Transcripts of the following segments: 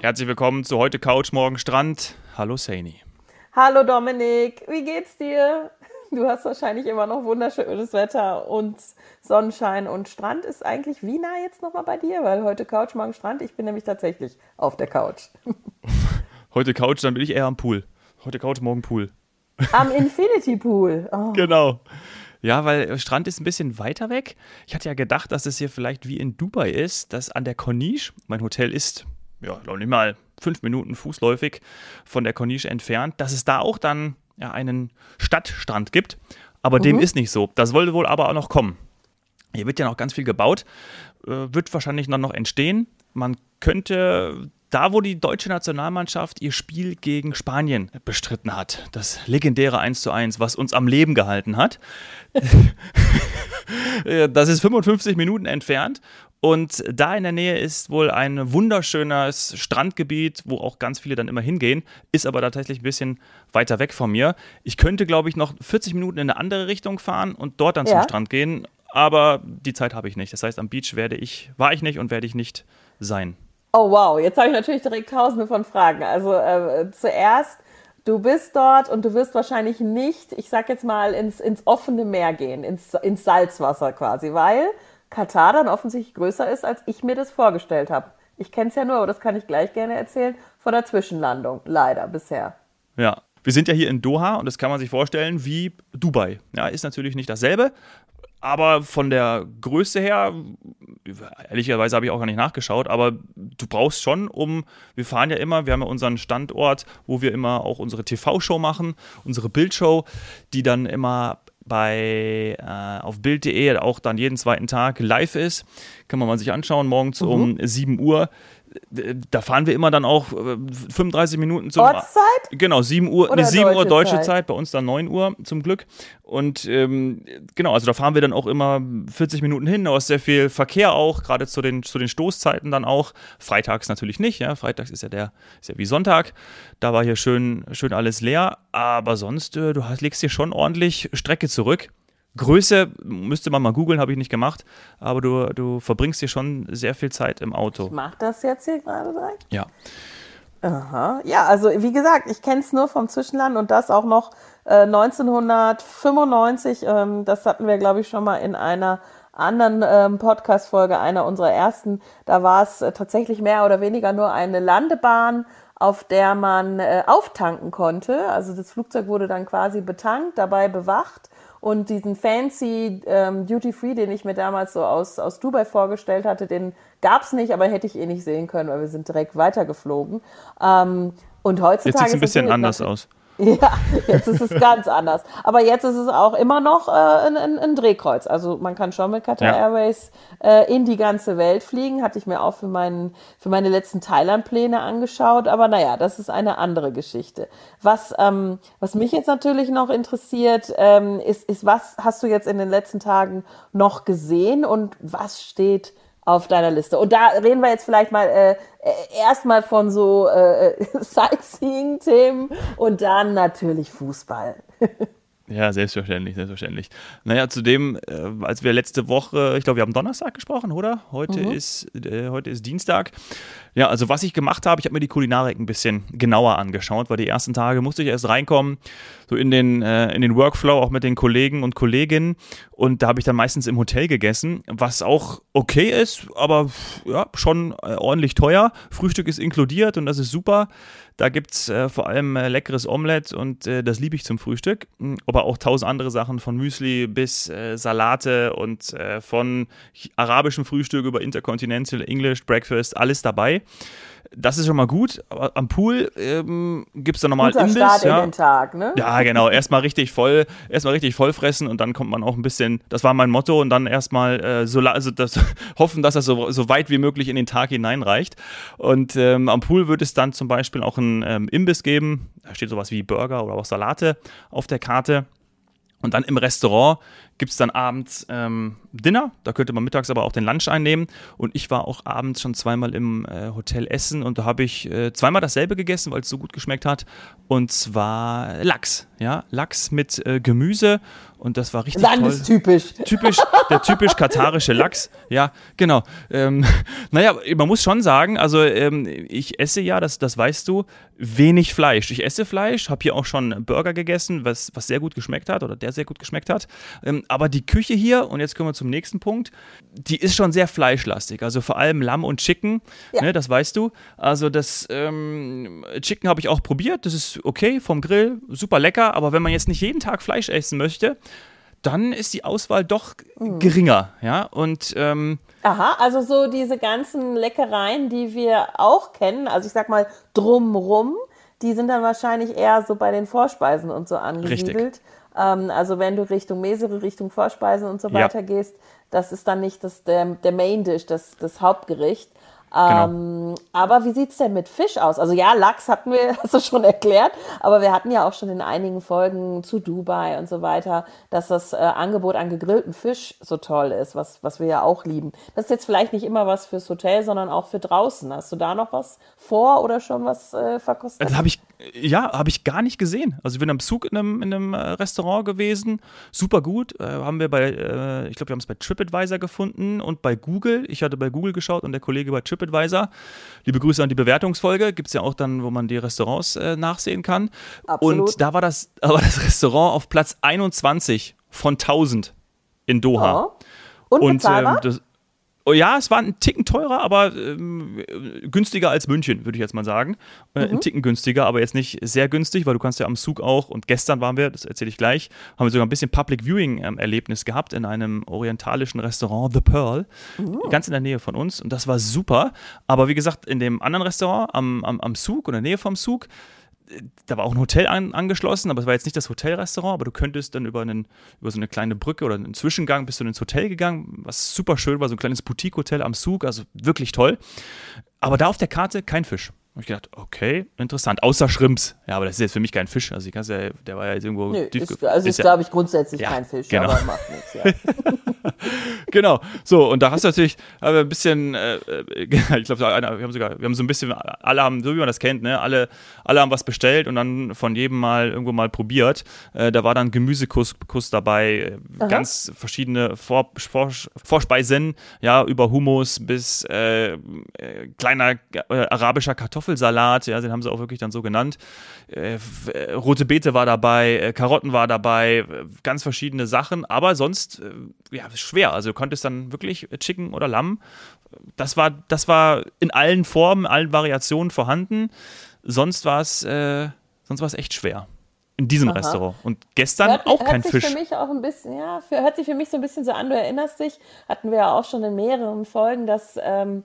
Herzlich willkommen zu heute Couch, morgen Strand. Hallo Saini. Hallo Dominik, wie geht's dir? Du hast wahrscheinlich immer noch wunderschönes Wetter und Sonnenschein und Strand ist eigentlich wie nah jetzt nochmal bei dir? Weil heute Couch, morgen Strand. Ich bin nämlich tatsächlich auf der Couch. Heute Couch, dann bin ich eher am Pool. Heute Couch, morgen Pool. Am Infinity Pool. Oh. Genau. Ja, weil Strand ist ein bisschen weiter weg. Ich hatte ja gedacht, dass es hier vielleicht wie in Dubai ist, dass an der Corniche, mein Hotel ist, ja, noch nicht mal fünf Minuten fußläufig von der Corniche entfernt, dass es da auch dann ja, einen Stadtstrand gibt. Aber mhm. dem ist nicht so. Das wollte wohl aber auch noch kommen. Hier wird ja noch ganz viel gebaut, äh, wird wahrscheinlich dann noch entstehen. Man könnte da, wo die deutsche Nationalmannschaft ihr Spiel gegen Spanien bestritten hat, das legendäre 1 zu 1, was uns am Leben gehalten hat, das ist 55 Minuten entfernt und da in der Nähe ist wohl ein wunderschönes Strandgebiet, wo auch ganz viele dann immer hingehen, ist aber tatsächlich ein bisschen weiter weg von mir. Ich könnte, glaube ich, noch 40 Minuten in eine andere Richtung fahren und dort dann ja. zum Strand gehen, aber die Zeit habe ich nicht. Das heißt, am Beach werde ich, war ich nicht und werde ich nicht sein. Oh wow, jetzt habe ich natürlich direkt tausende von Fragen. Also äh, zuerst, du bist dort und du wirst wahrscheinlich nicht, ich sag jetzt mal, ins, ins offene Meer gehen, ins, ins Salzwasser quasi, weil Katar dann offensichtlich größer ist, als ich mir das vorgestellt habe. Ich kenne es ja nur, aber das kann ich gleich gerne erzählen, von der Zwischenlandung, leider bisher. Ja, wir sind ja hier in Doha und das kann man sich vorstellen wie Dubai. Ja, ist natürlich nicht dasselbe, aber von der Größe her, ehrlicherweise habe ich auch gar nicht nachgeschaut, aber du brauchst schon, um, wir fahren ja immer, wir haben ja unseren Standort, wo wir immer auch unsere TV-Show machen, unsere Bildshow, die dann immer bei äh, auf Bild.de auch dann jeden zweiten Tag live ist. Kann man mal sich anschauen, morgens mhm. um 7 Uhr da fahren wir immer dann auch 35 äh, Minuten zum Ortszeit? Genau, 7 Uhr, Oder 7 Uhr deutsche Zeit. Zeit. bei uns dann 9 Uhr zum Glück. Und ähm, genau, also da fahren wir dann auch immer 40 Minuten hin, da ist sehr viel Verkehr auch, gerade zu den, zu den Stoßzeiten dann auch. Freitags natürlich nicht, ja. Freitags ist ja der, ist ja wie Sonntag. Da war hier schön, schön alles leer. Aber sonst, äh, du hast, legst dir schon ordentlich Strecke zurück. Größe müsste man mal googeln, habe ich nicht gemacht, aber du, du verbringst hier schon sehr viel Zeit im Auto. Ich mach das jetzt hier gerade direkt? Ja. Aha. Ja, also wie gesagt, ich kenne es nur vom Zwischenland und das auch noch äh, 1995. Ähm, das hatten wir, glaube ich, schon mal in einer anderen ähm, Podcast-Folge, einer unserer ersten. Da war es äh, tatsächlich mehr oder weniger nur eine Landebahn, auf der man äh, auftanken konnte. Also das Flugzeug wurde dann quasi betankt, dabei bewacht und diesen fancy ähm, Duty Free, den ich mir damals so aus, aus Dubai vorgestellt hatte, den gab's nicht, aber hätte ich eh nicht sehen können, weil wir sind direkt weitergeflogen. Ähm, und heutzutage. Jetzt sieht es ein bisschen anders aus. Ja, jetzt ist es ganz anders. Aber jetzt ist es auch immer noch äh, ein, ein, ein, Drehkreuz. Also man kann schon mit Qatar ja. Airways äh, in die ganze Welt fliegen. Hatte ich mir auch für, meinen, für meine letzten Thailand-Pläne angeschaut. Aber naja, das ist eine andere Geschichte. Was, ähm, was mich jetzt natürlich noch interessiert, ähm, ist, ist, was hast du jetzt in den letzten Tagen noch gesehen und was steht auf deiner Liste. Und da reden wir jetzt vielleicht mal äh, äh erstmal von so äh, Sightseeing-Themen und dann natürlich Fußball. Ja, selbstverständlich, selbstverständlich. Naja, zudem, äh, als wir letzte Woche, ich glaube, wir haben Donnerstag gesprochen, oder? Heute, mhm. ist, äh, heute ist Dienstag. Ja, also was ich gemacht habe, ich habe mir die Kulinarik ein bisschen genauer angeschaut, weil die ersten Tage musste ich erst reinkommen, so in den, äh, in den Workflow, auch mit den Kollegen und Kolleginnen. Und da habe ich dann meistens im Hotel gegessen, was auch okay ist, aber ja, schon äh, ordentlich teuer. Frühstück ist inkludiert und das ist super. Da gibt es äh, vor allem äh, leckeres Omelett und äh, das liebe ich zum Frühstück. Hm, aber auch tausend andere Sachen von Müsli bis äh, Salate und äh, von arabischem Frühstück über Intercontinental English Breakfast, alles dabei. Das ist schon mal gut. Aber am Pool ähm, gibt es dann nochmal Imbiss. Start ja. in den Tag, ne? Ja, genau. Erstmal richtig voll, erstmal richtig voll fressen und dann kommt man auch ein bisschen, das war mein Motto, und dann erstmal äh, so also das, hoffen, dass das so, so weit wie möglich in den Tag hineinreicht. Und ähm, am Pool wird es dann zum Beispiel auch einen ähm, Imbiss geben. Da steht sowas wie Burger oder auch Salate auf der Karte. Und dann im Restaurant gibt es dann abends ähm, Dinner, da könnte man mittags aber auch den Lunch einnehmen. Und ich war auch abends schon zweimal im äh, Hotel Essen und da habe ich äh, zweimal dasselbe gegessen, weil es so gut geschmeckt hat. Und zwar Lachs, ja, Lachs mit äh, Gemüse und das war richtig Landestypisch. toll. Typisch, der typisch katarische Lachs. Ja, genau. Ähm, naja, man muss schon sagen, also ähm, ich esse ja, das, das weißt du, wenig Fleisch. Ich esse Fleisch, habe hier auch schon Burger gegessen, was, was sehr gut geschmeckt hat oder der sehr gut geschmeckt hat. Ähm, aber die Küche hier, und jetzt kommen wir zum nächsten Punkt, die ist schon sehr fleischlastig. Also vor allem Lamm und Chicken, ja. ne, das weißt du. Also das ähm, Chicken habe ich auch probiert, das ist okay vom Grill, super lecker. Aber wenn man jetzt nicht jeden Tag Fleisch essen möchte, dann ist die Auswahl doch mhm. geringer, ja. Und ähm, Aha, also so diese ganzen Leckereien, die wir auch kennen, also ich sag mal drumrum, die sind dann wahrscheinlich eher so bei den Vorspeisen und so angesiedelt. Ähm, also wenn du Richtung Mesere, Richtung Vorspeisen und so weiter ja. gehst, das ist dann nicht das, der, der Main Dish, das, das Hauptgericht. Genau. Ähm, aber wie sieht es denn mit Fisch aus? Also ja, Lachs hatten wir, hast du schon erklärt, aber wir hatten ja auch schon in einigen Folgen zu Dubai und so weiter, dass das äh, Angebot an gegrillten Fisch so toll ist, was, was wir ja auch lieben. Das ist jetzt vielleicht nicht immer was fürs Hotel, sondern auch für draußen. Hast du da noch was vor oder schon was äh, verkostet? Das habe ich, ja, habe ich gar nicht gesehen. Also ich bin am Zug in einem, in einem äh, Restaurant gewesen, super gut. Äh, haben wir bei, äh, ich glaube, wir haben es bei TripAdvisor gefunden und bei Google. Ich hatte bei Google geschaut und der Kollege bei TripAdvisor TripAdvisor. Liebe Grüße an die Bewertungsfolge. Gibt es ja auch dann, wo man die Restaurants äh, nachsehen kann. Absolut. Und da war das, war das Restaurant auf Platz 21 von 1000 in Doha. Oh. Und, und ähm, das, ja, es war ein Ticken teurer, aber ähm, günstiger als München, würde ich jetzt mal sagen. Äh, mhm. Ein Ticken günstiger, aber jetzt nicht sehr günstig, weil du kannst ja am Zug auch, und gestern waren wir, das erzähle ich gleich, haben wir sogar ein bisschen Public Viewing-Erlebnis ähm, gehabt in einem orientalischen Restaurant, The Pearl, mhm. ganz in der Nähe von uns. Und das war super. Aber wie gesagt, in dem anderen Restaurant am, am, am Zug oder in der Nähe vom Zug, da war auch ein Hotel an, angeschlossen, aber es war jetzt nicht das Hotelrestaurant, aber du könntest dann über, einen, über so eine kleine Brücke oder einen Zwischengang bist du ins Hotel gegangen, was super schön war, so ein kleines Boutique-Hotel am Zug, also wirklich toll. Aber da auf der Karte kein Fisch. Und ich gedacht, okay, interessant. Außer Shrimps. Ja, aber das ist jetzt für mich kein Fisch. Also, ich ja, der war ja jetzt irgendwo Nö, tief ist, Also, ist, ist glaube ich, grundsätzlich ja, kein Fisch, genau. aber macht nichts. Ja. genau. So, und da hast du natürlich aber ein bisschen, äh, ich glaube, wir haben sogar, wir haben so ein bisschen, alle haben, so wie man das kennt, ne, alle, alle haben was bestellt und dann von jedem mal irgendwo mal probiert. Äh, da war dann Gemüsekuss Kuss dabei, Aha. ganz verschiedene Vor, Vor, Vorspeisen, ja, über Hummus bis äh, äh kleiner äh, arabischer Kartoffelsalat, ja, den haben sie auch wirklich dann so genannt. Äh, rote Beete war dabei, Karotten war dabei, ganz verschiedene Sachen, aber sonst, ja, schwer. Also du konntest dann wirklich Chicken oder Lamm. Das war, das war in allen Formen, allen Variationen vorhanden. Sonst war es, äh, sonst war es echt schwer in diesem Aha. Restaurant. Und gestern hört, auch kein hört Fisch. Für mich auch ein bisschen, ja, für, hört sich für mich so ein bisschen so an. Du erinnerst dich, hatten wir ja auch schon in mehreren Folgen, dass ähm,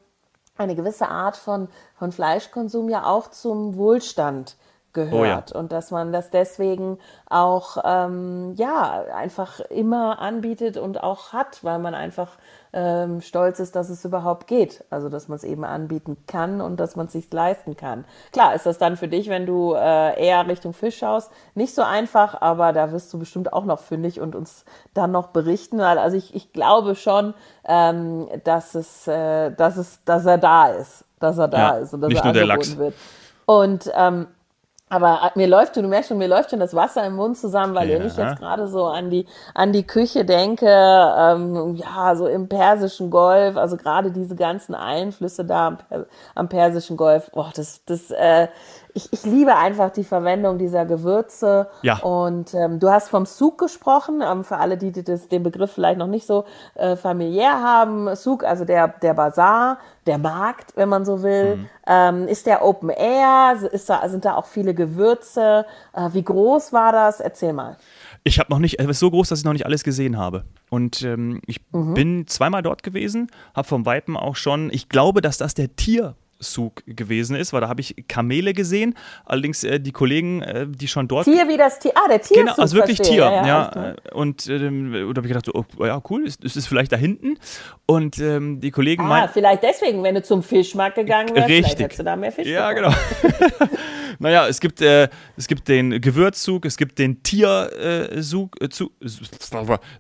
eine gewisse Art von, von Fleischkonsum ja auch zum Wohlstand gehört oh ja. und dass man das deswegen auch ähm, ja einfach immer anbietet und auch hat, weil man einfach ähm, stolz ist, dass es überhaupt geht. Also dass man es eben anbieten kann und dass man es sich leisten kann. Klar ist das dann für dich, wenn du äh, eher Richtung Fisch schaust, nicht so einfach, aber da wirst du bestimmt auch noch fündig und uns dann noch berichten. Also ich, ich glaube schon, ähm, dass es, äh, dass es, dass er da ist, dass er da ja, ist und dass er angeboten wird. Und ähm, aber mir läuft, du merkst schon, mir läuft schon das Wasser im Mund zusammen, weil ja. wenn ich jetzt gerade so an die, an die Küche denke, ähm, ja, so im Persischen Golf, also gerade diese ganzen Einflüsse da am, am Persischen Golf, boah, das, das, äh, ich, ich liebe einfach die Verwendung dieser Gewürze. Ja. Und ähm, du hast vom Souk gesprochen, ähm, für alle, die das, den Begriff vielleicht noch nicht so äh, familiär haben. Souk, also der, der Bazar, der Markt, wenn man so will. Mhm. Ähm, ist der Open Air? Ist da, sind da auch viele Gewürze? Äh, wie groß war das? Erzähl mal. Ich habe noch nicht, es ist so groß, dass ich noch nicht alles gesehen habe. Und ähm, ich mhm. bin zweimal dort gewesen, habe vom Weipen auch schon, ich glaube, dass das der Tier Zug gewesen ist, weil da habe ich Kamele gesehen. Allerdings äh, die Kollegen, äh, die schon dort. Tier wie das Tier. Ah, der Tier. Genau, also wirklich verstehe. Tier. Ja, ja, ja. Und ähm, da habe ich gedacht, oh, ja, cool, ist, ist es vielleicht da hinten? Und ähm, die Kollegen ah, meinten. vielleicht deswegen, wenn du zum Fischmarkt gegangen wärst, richtig. vielleicht hättest du da mehr Fisch Ja, bekommen. genau. Naja, es gibt, äh, es gibt den Gewürzzug, es gibt den Tiersug, äh, zu, es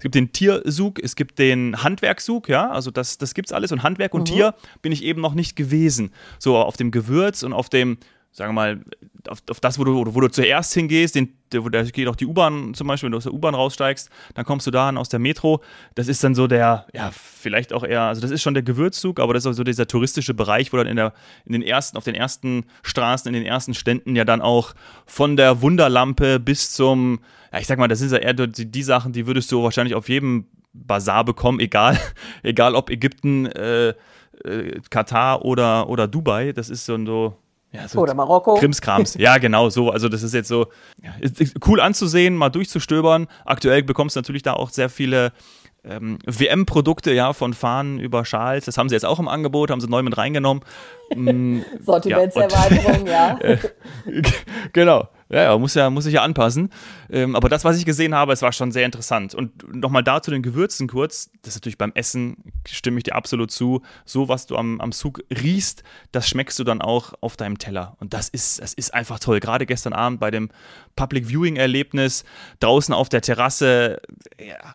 gibt den Tiersug, es gibt den Handwerkszug, ja, also das, das gibt's alles. Und Handwerk und mhm. Tier bin ich eben noch nicht gewesen. So auf dem Gewürz und auf dem sagen wir mal, auf, auf das, wo du, wo du zuerst hingehst, den, wo da geht auch die U-Bahn zum Beispiel, wenn du aus der U-Bahn raussteigst, dann kommst du dahin aus der Metro. Das ist dann so der, ja, vielleicht auch eher, also das ist schon der Gewürzzug, aber das ist auch so dieser touristische Bereich, wo dann in, der, in den ersten, auf den ersten Straßen, in den ersten Ständen ja dann auch von der Wunderlampe bis zum, ja, ich sag mal, das sind ja eher die, die Sachen, die würdest du wahrscheinlich auf jedem Bazar bekommen, egal, egal ob Ägypten, äh, äh, Katar oder, oder Dubai. Das ist so, so ja, so Oder Marokko. Krimskrams. Ja, genau, so. Also, das ist jetzt so ist, cool anzusehen, mal durchzustöbern. Aktuell bekommst du natürlich da auch sehr viele ähm, WM-Produkte, ja, von Fahnen über Schals. Das haben sie jetzt auch im Angebot, haben sie neu mit reingenommen. Mm, Sortimentserweiterung, ja. ja. genau. Ja, ja, muss ja, muss sich ja anpassen. Ähm, aber das, was ich gesehen habe, es war schon sehr interessant. Und nochmal da zu den Gewürzen kurz. Das ist natürlich beim Essen, stimme ich dir absolut zu. So, was du am, am Zug riechst, das schmeckst du dann auch auf deinem Teller. Und das ist, das ist einfach toll. Gerade gestern Abend bei dem Public Viewing Erlebnis, draußen auf der Terrasse,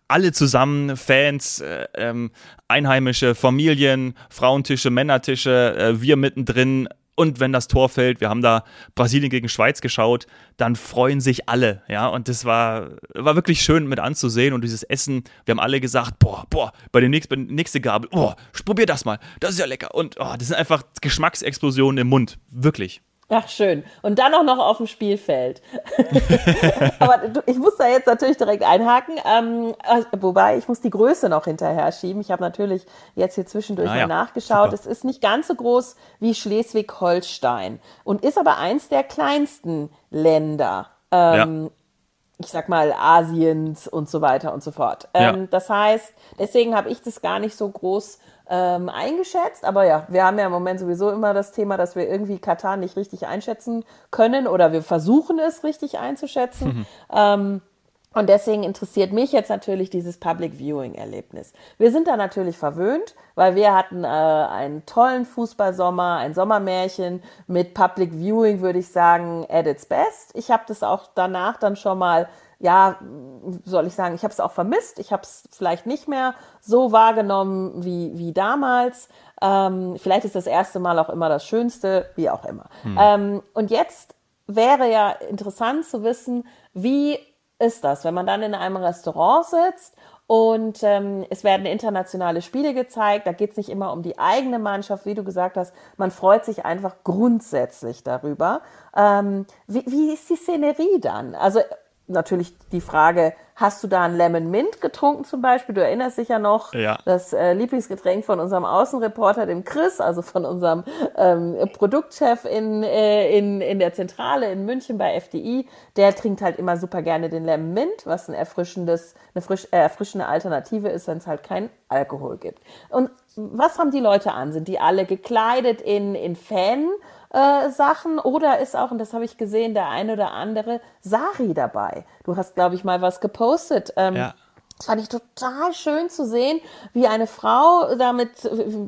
alle zusammen, Fans, äh, ähm, Einheimische, Familien, Frauentische, Männertische, äh, wir mittendrin und wenn das Tor fällt, wir haben da Brasilien gegen Schweiz geschaut, dann freuen sich alle, ja. Und das war, war wirklich schön mit anzusehen. Und dieses Essen, wir haben alle gesagt, boah, boah, bei dem nächsten, nächste Gabel, boah, probier das mal, das ist ja lecker. Und oh, das sind einfach Geschmacksexplosionen im Mund, wirklich. Ach, schön. Und dann auch noch auf dem Spielfeld. Aber ich muss da jetzt natürlich direkt einhaken. Ähm, äh, wobei, ich muss die Größe noch hinterher schieben. Ich habe natürlich jetzt hier zwischendurch ah, mal ja. nachgeschaut. Super. Es ist nicht ganz so groß wie Schleswig-Holstein und ist aber eins der kleinsten Länder. Ähm, ja ich sag mal, Asiens und so weiter und so fort. Ähm, ja. Das heißt, deswegen habe ich das gar nicht so groß ähm, eingeschätzt. Aber ja, wir haben ja im Moment sowieso immer das Thema, dass wir irgendwie Katar nicht richtig einschätzen können oder wir versuchen es richtig einzuschätzen. Mhm. Ähm, und deswegen interessiert mich jetzt natürlich dieses Public Viewing Erlebnis. Wir sind da natürlich verwöhnt, weil wir hatten äh, einen tollen Fußballsommer, ein Sommermärchen mit Public Viewing, würde ich sagen, at its best. Ich habe das auch danach dann schon mal ja, soll ich sagen, ich habe es auch vermisst. Ich habe es vielleicht nicht mehr so wahrgenommen wie, wie damals. Ähm, vielleicht ist das erste Mal auch immer das Schönste, wie auch immer. Hm. Ähm, und jetzt wäre ja interessant zu wissen, wie ist das, wenn man dann in einem Restaurant sitzt und ähm, es werden internationale Spiele gezeigt. Da geht es nicht immer um die eigene Mannschaft, wie du gesagt hast. Man freut sich einfach grundsätzlich darüber. Ähm, wie, wie ist die Szenerie dann? Also natürlich die Frage, hast du da ein Lemon Mint getrunken zum Beispiel? Du erinnerst dich ja noch, ja. das äh, Lieblingsgetränk von unserem Außenreporter, dem Chris, also von unserem ähm, Produktchef in, äh, in, in der Zentrale in München bei FDI. Der trinkt halt immer super gerne den Lemon Mint, was ein erfrischendes, eine frisch, äh, erfrischende Alternative ist, wenn es halt keinen Alkohol gibt. Und was haben die Leute an? Sind die alle gekleidet in, in Fan? Äh, Sachen oder ist auch, und das habe ich gesehen, der eine oder andere Sari dabei. Du hast, glaube ich, mal was gepostet. Ähm, ja. Das fand ich total schön zu sehen, wie eine Frau da mit,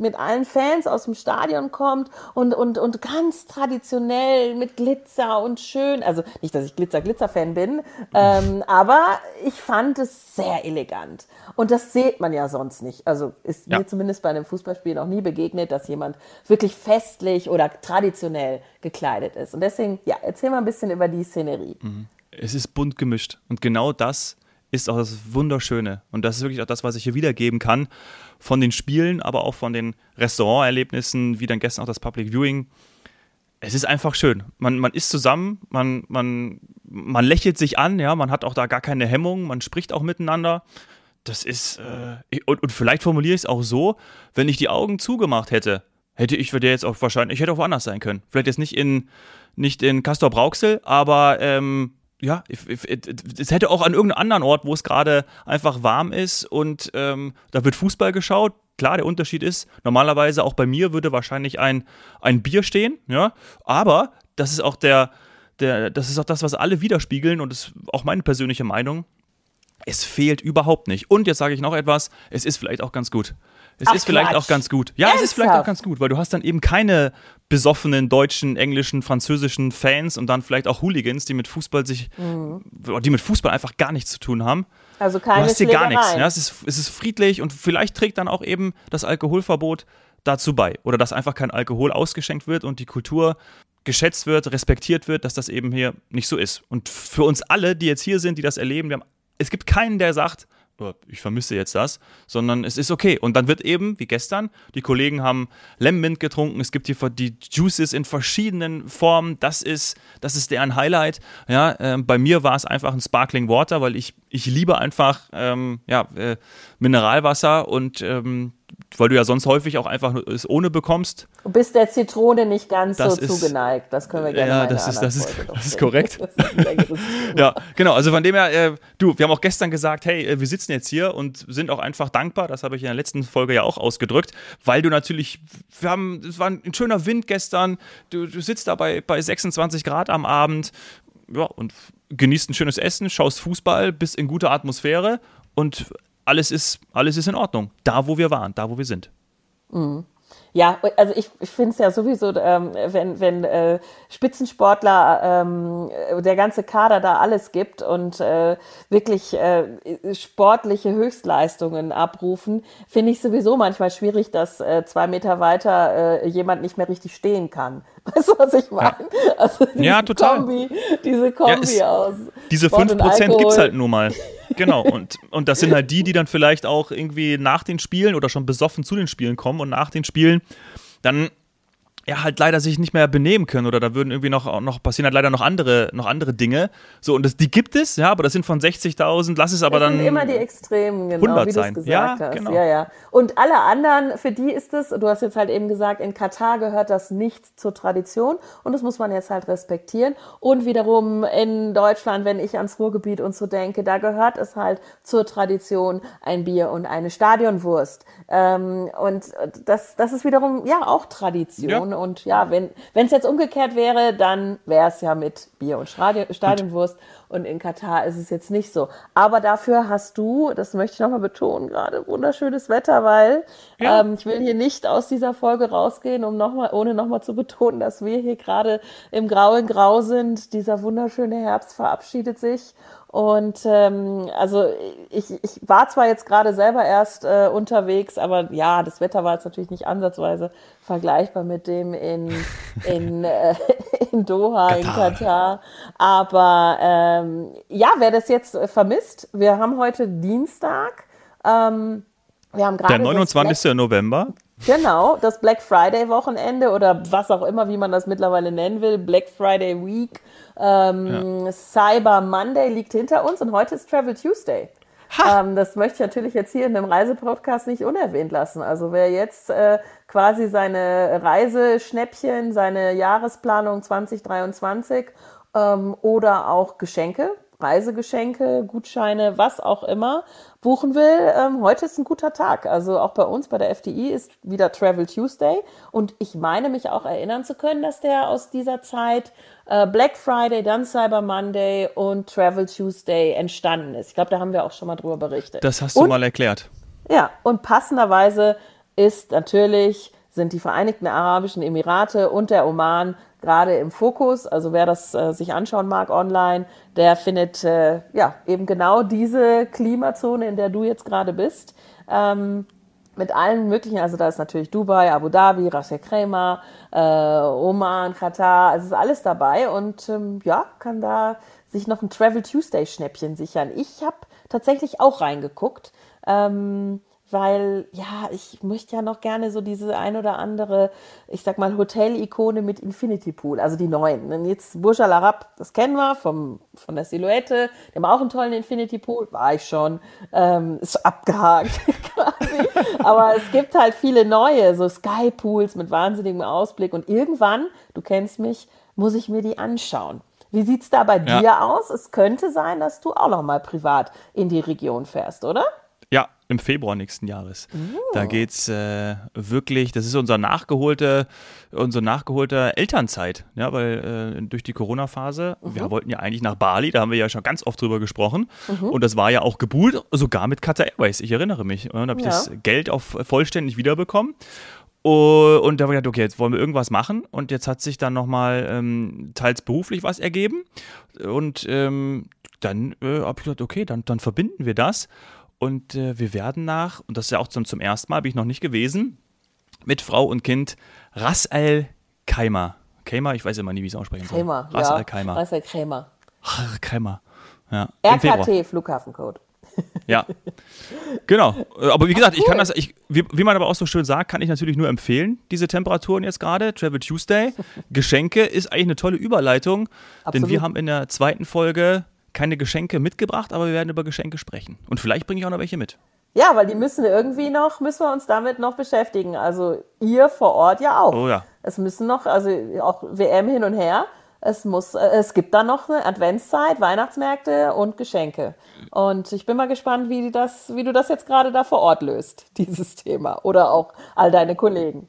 mit allen Fans aus dem Stadion kommt und, und, und ganz traditionell mit Glitzer und schön. Also nicht, dass ich Glitzer-Glitzer-Fan bin, ähm, aber ich fand es sehr elegant. Und das sieht man ja sonst nicht. Also ist ja. mir zumindest bei einem Fußballspiel noch nie begegnet, dass jemand wirklich festlich oder traditionell gekleidet ist. Und deswegen, ja, erzähl mal ein bisschen über die Szenerie. Mhm. Es ist bunt gemischt. Und genau das ist auch das Wunderschöne. Und das ist wirklich auch das, was ich hier wiedergeben kann von den Spielen, aber auch von den Restauranterlebnissen, wie dann gestern auch das Public Viewing. Es ist einfach schön. Man, man ist zusammen, man, man, man lächelt sich an, ja, man hat auch da gar keine Hemmung, man spricht auch miteinander. Das ist, äh, und, und vielleicht formuliere ich es auch so, wenn ich die Augen zugemacht hätte, hätte ich für der jetzt auch wahrscheinlich, ich hätte auch woanders sein können. Vielleicht jetzt nicht in, nicht in Castor Brauxel, aber ähm, ja, es hätte auch an irgendeinem anderen Ort, wo es gerade einfach warm ist und ähm, da wird Fußball geschaut. Klar, der Unterschied ist, normalerweise auch bei mir würde wahrscheinlich ein, ein Bier stehen, ja, aber das ist auch der, der, das ist auch das, was alle widerspiegeln und das ist auch meine persönliche Meinung. Es fehlt überhaupt nicht. Und jetzt sage ich noch etwas, es ist vielleicht auch ganz gut. Es Ach, ist vielleicht Quatsch. auch ganz gut. Ja, Ernsthaft? es ist vielleicht auch ganz gut, weil du hast dann eben keine besoffenen deutschen, englischen, französischen Fans und dann vielleicht auch Hooligans, die mit Fußball sich, mhm. die mit Fußball einfach gar nichts zu tun haben. Also keine Du hast hier gar nichts. Ja, es, ist, es ist friedlich und vielleicht trägt dann auch eben das Alkoholverbot dazu bei. Oder dass einfach kein Alkohol ausgeschenkt wird und die Kultur geschätzt wird, respektiert wird, dass das eben hier nicht so ist. Und für uns alle, die jetzt hier sind, die das erleben, haben, es gibt keinen, der sagt, ich vermisse jetzt das, sondern es ist okay. Und dann wird eben, wie gestern, die Kollegen haben Lemon getrunken, es gibt die, die Juices in verschiedenen Formen, das ist, das ist deren Highlight. Ja, äh, bei mir war es einfach ein Sparkling Water, weil ich, ich liebe einfach ähm, ja, äh, Mineralwasser und ähm, weil du ja sonst häufig auch einfach es ohne bekommst. Du bist der Zitrone nicht ganz das so ist, zugeneigt. Das können wir gerne ja, das ist, das ist, das ist korrekt. ja, genau. Also von dem her, äh, du, wir haben auch gestern gesagt, hey, äh, wir sitzen jetzt hier und sind auch einfach dankbar. Das habe ich in der letzten Folge ja auch ausgedrückt, weil du natürlich, wir haben, es war ein schöner Wind gestern. Du, du sitzt da bei, bei 26 Grad am Abend. Ja, und genießt ein schönes Essen, schaust Fußball, bist in guter Atmosphäre und alles ist, alles ist in Ordnung. Da, wo wir waren, da, wo wir sind. Mhm. Ja, also ich, ich finde es ja sowieso, ähm, wenn, wenn äh, Spitzensportler ähm, der ganze Kader da alles gibt und äh, wirklich äh, sportliche Höchstleistungen abrufen, finde ich sowieso manchmal schwierig, dass äh, zwei Meter weiter äh, jemand nicht mehr richtig stehen kann. Weißt du, was ich meine? Ja, also ja total. Kombi, diese Kombi ja, aus. Diese Sport 5% gibt es halt nur mal. Genau, und, und das sind halt die, die dann vielleicht auch irgendwie nach den Spielen oder schon besoffen zu den Spielen kommen und nach den Spielen dann ja, halt leider sich nicht mehr benehmen können oder da würden irgendwie noch, noch passieren halt leider noch andere, noch andere Dinge. So, und das, die gibt es, ja, aber das sind von 60.000, lass es aber das dann. Sind immer die Extremen, genau, wie du es gesagt ja, hast. Genau. Ja, ja. Und alle anderen, für die ist es, du hast jetzt halt eben gesagt, in Katar gehört das nicht zur Tradition und das muss man jetzt halt respektieren. Und wiederum in Deutschland, wenn ich ans Ruhrgebiet und so denke, da gehört es halt zur Tradition ein Bier und eine Stadionwurst. Ähm, und das, das ist wiederum, ja, auch Tradition. Ja. Und ja, wenn es jetzt umgekehrt wäre, dann wäre es ja mit Bier und Stadionwurst. Und in Katar ist es jetzt nicht so. Aber dafür hast du, das möchte ich nochmal betonen, gerade wunderschönes Wetter, weil ja. ähm, ich will hier nicht aus dieser Folge rausgehen, um noch mal, ohne nochmal zu betonen, dass wir hier gerade im grauen Grau sind. Dieser wunderschöne Herbst verabschiedet sich. Und ähm, also ich, ich war zwar jetzt gerade selber erst äh, unterwegs, aber ja, das Wetter war jetzt natürlich nicht ansatzweise vergleichbar mit dem in, in, äh, in Doha, Katar. in Katar. Aber ähm, ja, wer das jetzt vermisst, wir haben heute Dienstag. Ähm, wir haben Der 29. Black, November. Genau, das Black Friday Wochenende oder was auch immer, wie man das mittlerweile nennen will, Black Friday Week ähm, ja. Cyber Monday liegt hinter uns und heute ist Travel Tuesday. Ähm, das möchte ich natürlich jetzt hier in dem Reisepodcast nicht unerwähnt lassen. Also wer jetzt äh, quasi seine Reiseschnäppchen, seine Jahresplanung 2023 ähm, oder auch Geschenke Reisegeschenke, Gutscheine, was auch immer buchen will, ähm, heute ist ein guter Tag. Also auch bei uns bei der FDI ist wieder Travel Tuesday und ich meine mich auch erinnern zu können, dass der aus dieser Zeit äh, Black Friday, dann Cyber Monday und Travel Tuesday entstanden ist. Ich glaube, da haben wir auch schon mal drüber berichtet. Das hast du und, mal erklärt. Ja, und passenderweise ist natürlich sind die Vereinigten Arabischen Emirate und der Oman gerade im Fokus. Also wer das äh, sich anschauen mag online, der findet äh, ja eben genau diese Klimazone, in der du jetzt gerade bist. Ähm, mit allen möglichen, also da ist natürlich Dubai, Abu Dhabi, Ras Khaimah, äh, Oman, Katar, also ist alles dabei und ähm, ja, kann da sich noch ein Travel Tuesday Schnäppchen sichern. Ich habe tatsächlich auch reingeguckt. Ähm, weil ja, ich möchte ja noch gerne so diese ein oder andere, ich sag mal, Hotel-Ikone mit Infinity Pool, also die neuen. Und jetzt Burj Al Arab, das kennen wir vom, von der Silhouette, die haben auch einen tollen Infinity Pool, war ich schon, ähm, ist abgehakt quasi. Aber es gibt halt viele neue, so Sky Pools mit wahnsinnigem Ausblick und irgendwann, du kennst mich, muss ich mir die anschauen. Wie sieht's da bei ja. dir aus? Es könnte sein, dass du auch noch mal privat in die Region fährst, oder? Im Februar nächsten Jahres. Oh. Da geht's äh, wirklich, das ist unser nachgeholte, unser nachgeholter Elternzeit, ja, weil äh, durch die Corona-Phase, Mhm. wir wollten ja eigentlich nach Bali, da haben wir ja schon ganz oft drüber gesprochen und das war ja auch gebucht, sogar mit Qatar Airways, ich erinnere mich. Und dann habe ich Ja. das Geld auf vollständig wiederbekommen. Oh, Und da habe ich gedacht, okay, jetzt wollen wir irgendwas machen. Und jetzt hat sich dann nochmal ähm, teils beruflich was ergeben. Und ähm, dann äh, habe ich gedacht, okay, dann, dann verbinden wir das. Und äh, wir werden nach, und das ist ja auch zum, zum ersten Mal, bin ich noch nicht gewesen, mit Frau und Kind Ras Al Khaimah. Khaimah, ich weiß immer nie, wie ich es aussprechen soll. Krämer. Ras ja. Al Khaimah. Ras Al Krämer. Har Khaimah. Ja. RKT, Flughafencode. Ja, genau. Äh, Aber wie gesagt, ich kann das, ich, wie, wie man aber auch so schön sagt, kann ich natürlich nur empfehlen, diese Temperaturen jetzt gerade. Travel Tuesday. Geschenke ist eigentlich eine tolle Überleitung, denn Absolut. wir haben in der zweiten Folge keine Geschenke mitgebracht, aber wir werden über Geschenke sprechen. Und vielleicht bringe ich auch noch welche mit. Ja, weil die müssen irgendwie noch, müssen wir uns damit noch beschäftigen. Also ihr vor Ort ja auch. Oh ja. Es müssen noch, also auch WM hin und her. Es muss, äh, es gibt dann noch eine Adventszeit, Weihnachtsmärkte und Geschenke. Und ich bin mal gespannt, wie das, wie du das jetzt gerade da vor Ort löst, dieses Thema. Oder auch all deine Kollegen.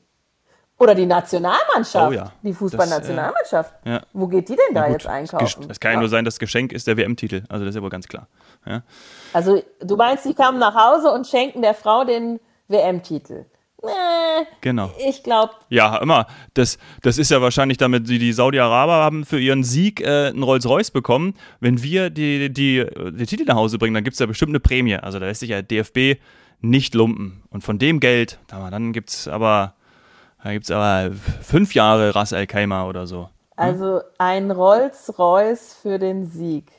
Oder die Nationalmannschaft, Oh ja. die Fußballnationalmannschaft. ja. Wo geht die denn da Gut, jetzt einkaufen? Das kann ja nur sein, das Geschenk ist der WM-Titel. Also das ist ja wohl ganz klar. Ja. Also du meinst, die kamen nach Hause und schenken der Frau den WM-Titel? Nee, Genau. ich glaube, Ja, immer. Das, das ist ja wahrscheinlich damit, die, die Saudi-Araber haben für ihren Sieg äh, einen Rolls-Royce bekommen. Wenn wir die, die, die Titel nach Hause bringen, dann gibt es ja bestimmt eine Prämie. Also da lässt sich ja DFB nicht lumpen. Und von dem Geld, da- dann gibt es aber, da gibt's aber fünf Jahre Ras Al Khaimah oder so. also ein Rolls-Royce für den Sieg.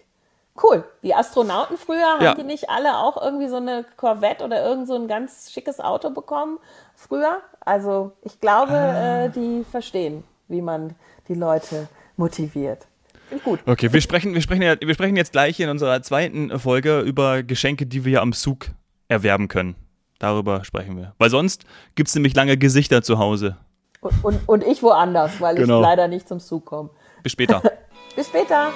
Cool. Die Astronauten früher, Ja. haben die nicht alle auch irgendwie so eine Corvette oder irgend so ein ganz schickes Auto bekommen früher? Also ich glaube, Ah. äh, die verstehen, wie man die Leute motiviert. Gut. Okay, wir sprechen, wir, sprechen ja, wir sprechen jetzt gleich in unserer zweiten Folge über Geschenke, die wir am Zug erwerben können. Darüber sprechen wir. Weil sonst gibt es nämlich lange Gesichter zu Hause. Und, und, und ich woanders, weil Genau. ich leider nicht zum Zug komme. Bis später. Bis später.